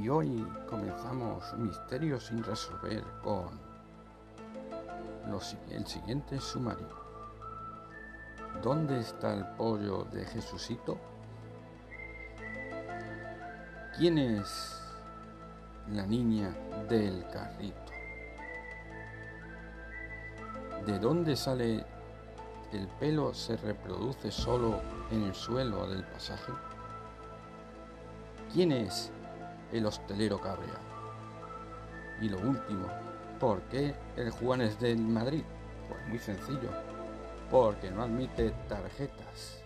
Y hoy comenzamos Misterios sin resolver con el siguiente sumario. ¿Dónde está el pollo de Jesucito? ¿Quién es la niña del carrito? ¿De dónde sale el pelo se reproduce solo en el suelo del pasaje? ¿Quién es el hostelero cabreado? Y lo último, ¿por qué el Juan es del Madrid? Pues muy sencillo, porque no admite tarjetas.